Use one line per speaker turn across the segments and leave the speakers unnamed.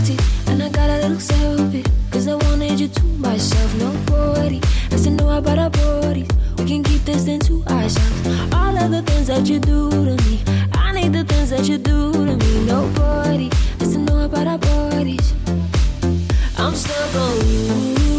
guilty, and I got a little selfish. Cause I wanted you to myself, nobody has to know about our bodies. We can keep this into ourselves. All of the things that you do to me, I need the things that you do to me. Nobody has to know about our bodies. I'm stuck on you.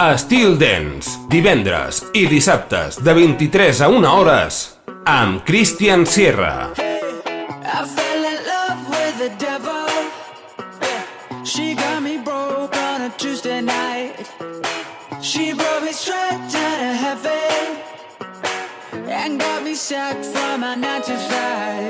Estil Dance, divendres i dissabtes de 23 a 1 hores amb Christian Sierra. She me a of heaven And got me sacked from my 9 to 5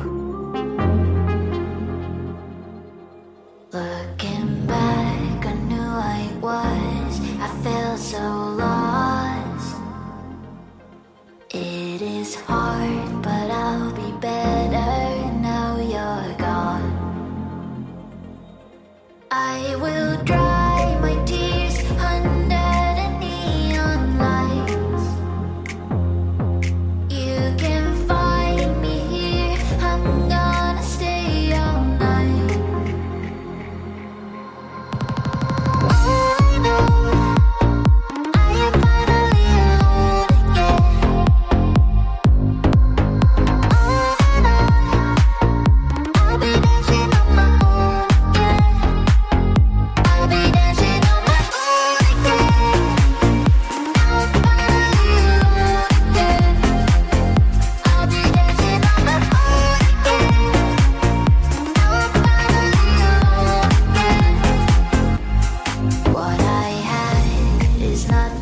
not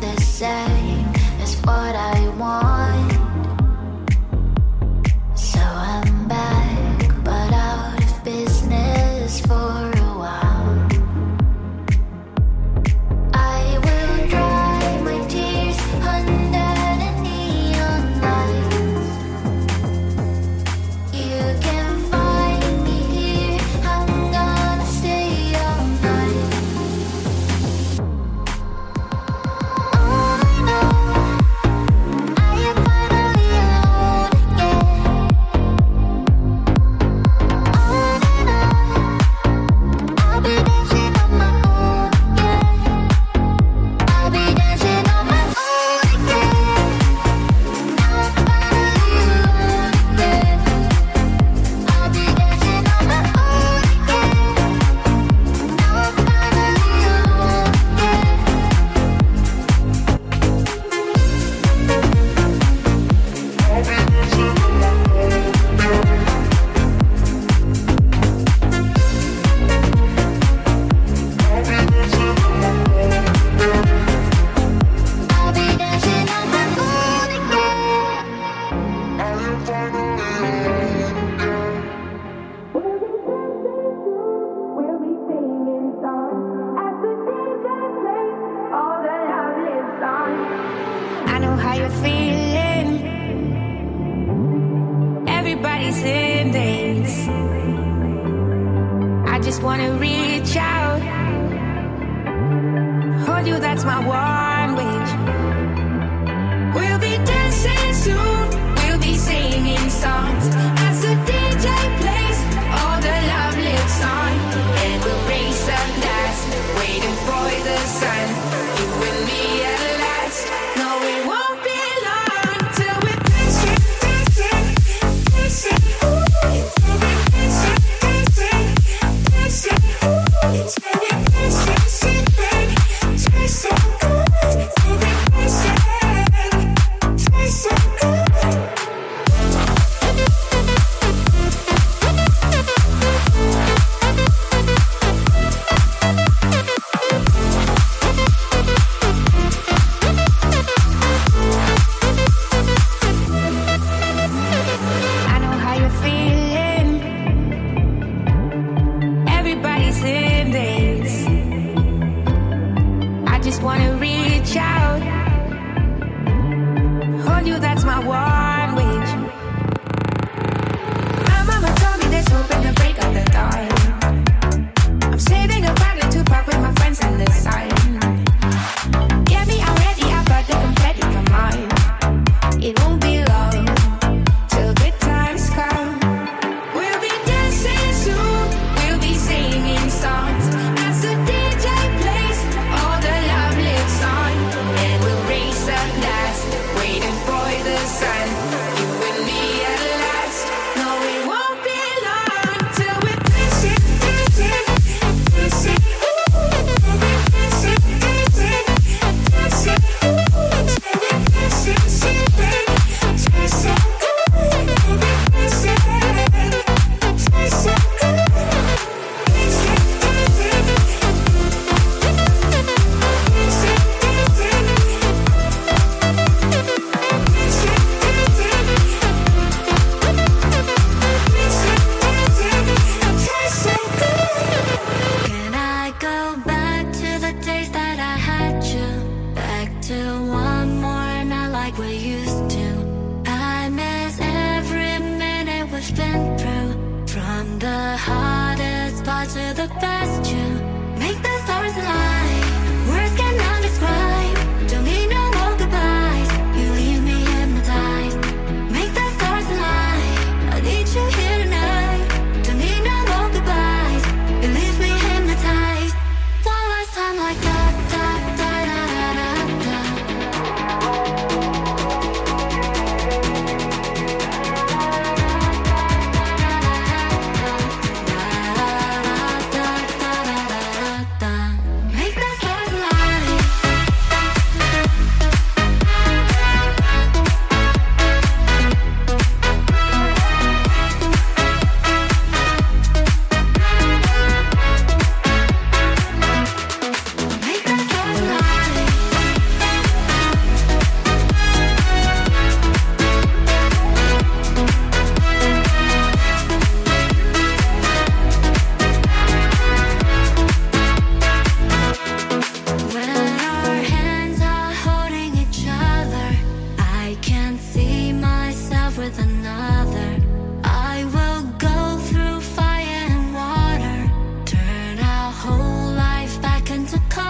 to come.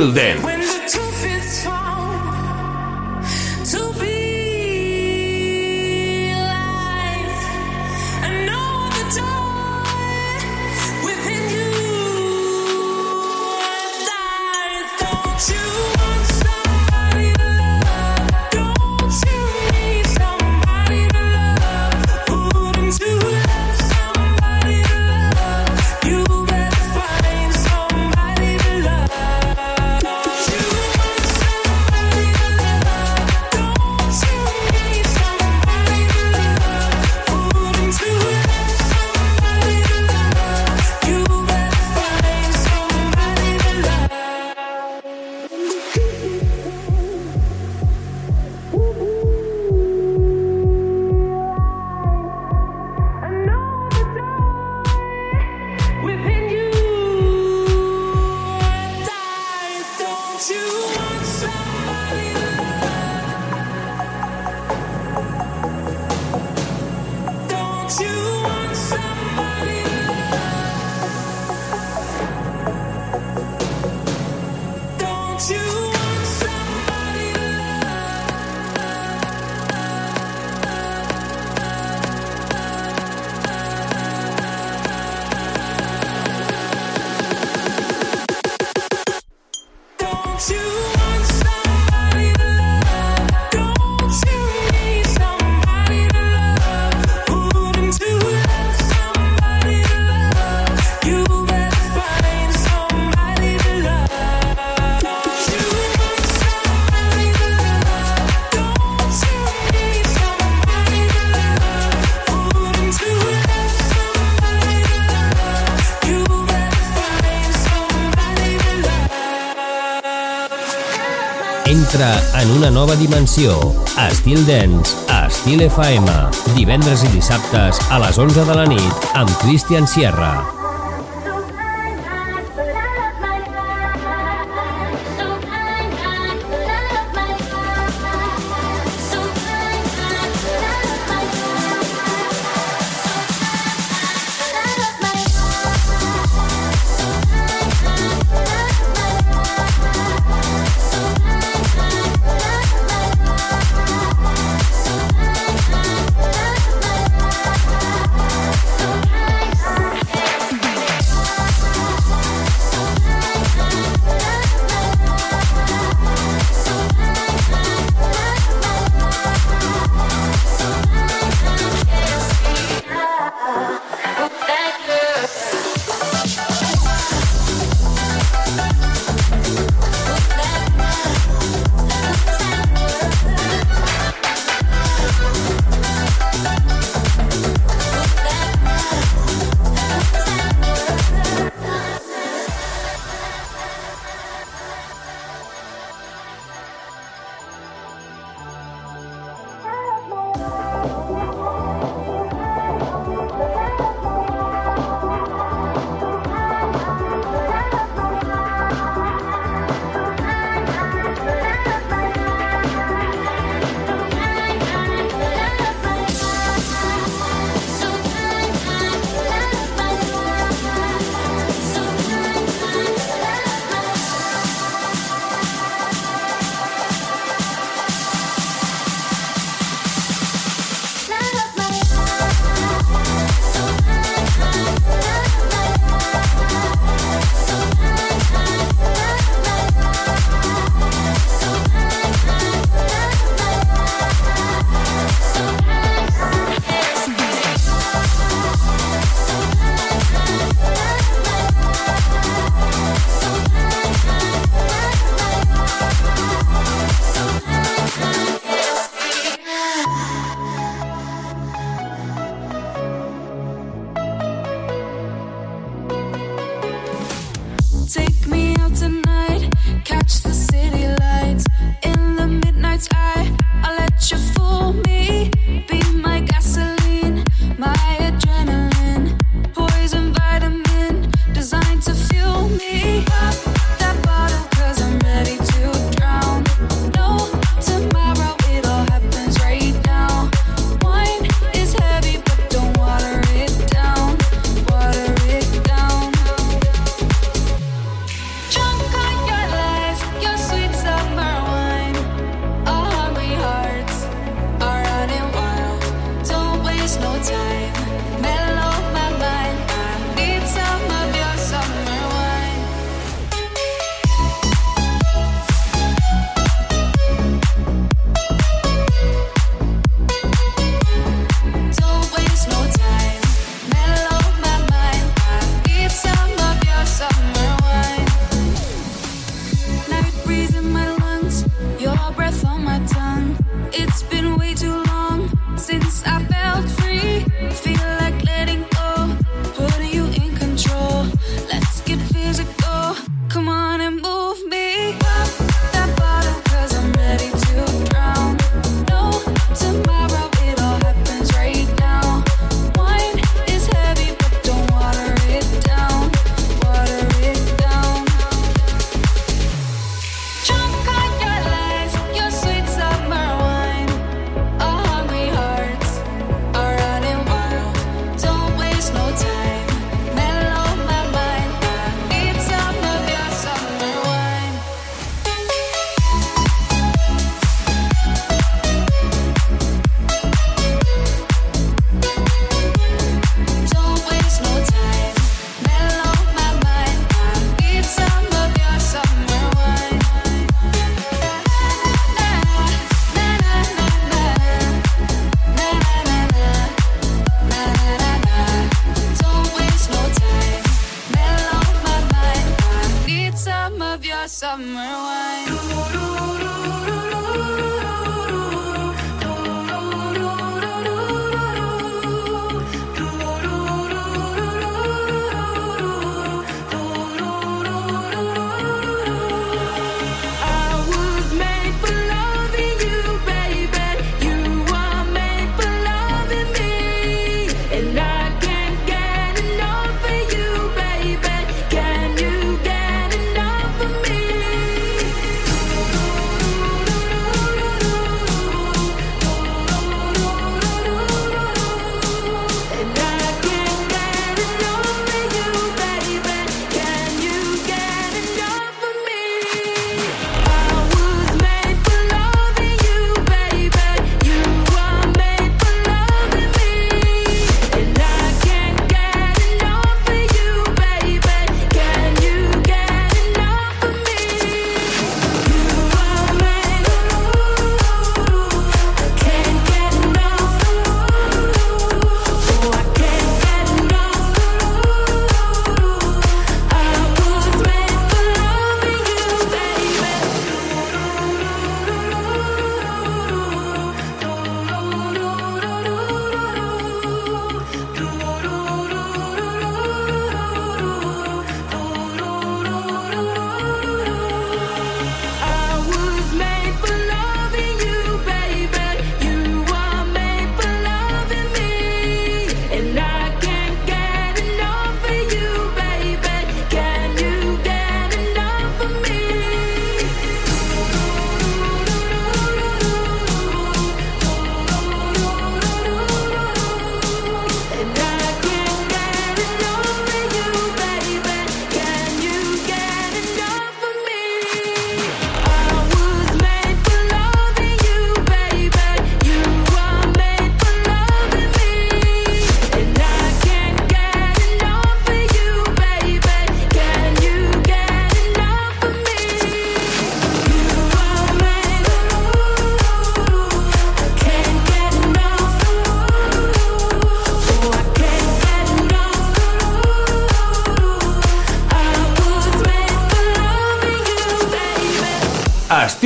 Estil Dance. Nova dimensió. Estil Dance,
Estil FM, divendres i dissabtes a les 11 de la nit amb Christian Sierra.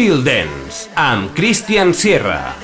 Estil Dance, amb Christian Sierra.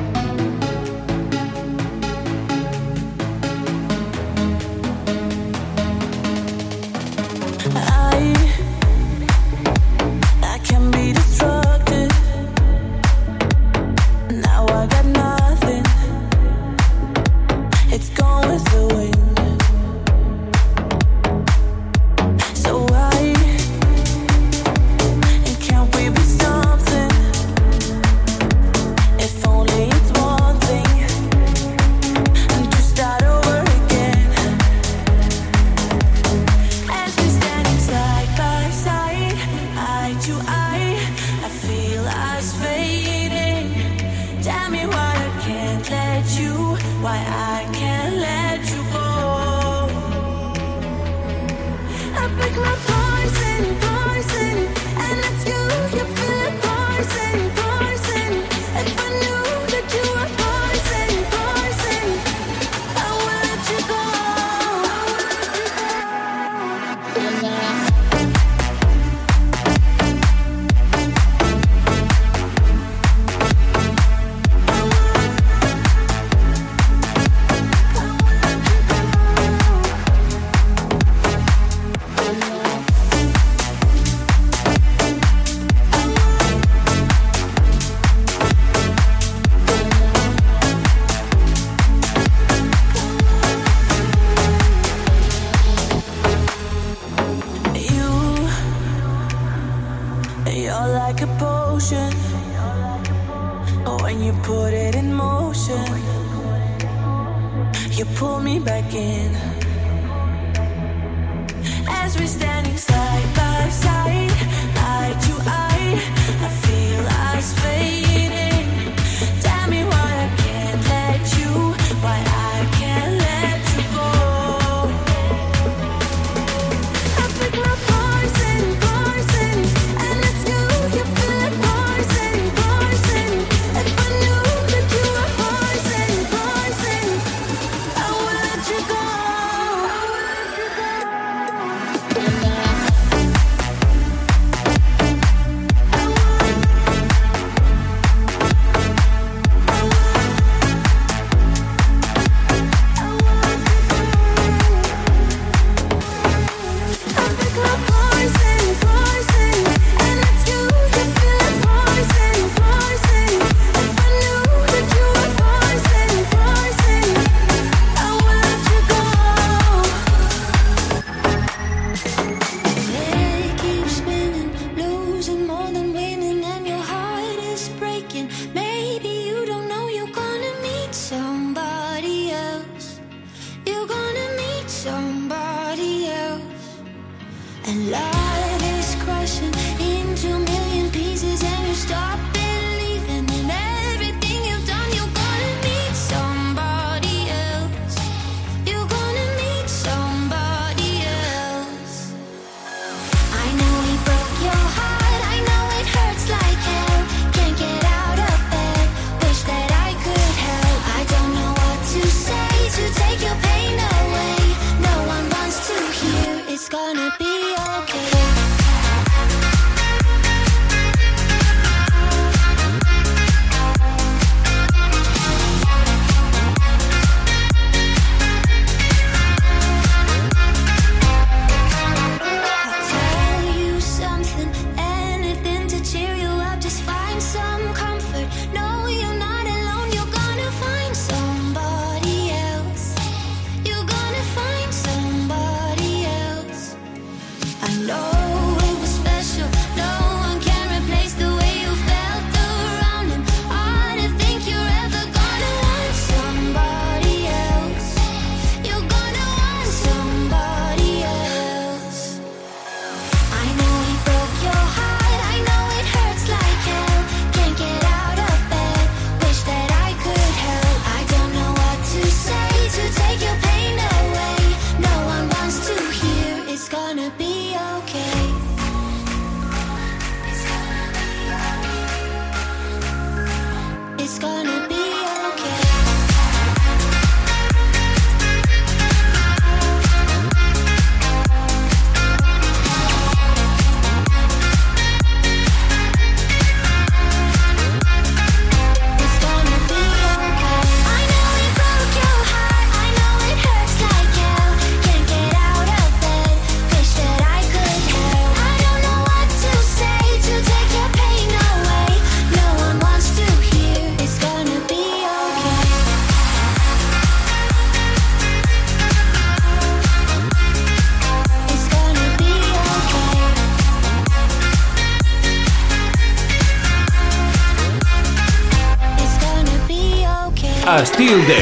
Estil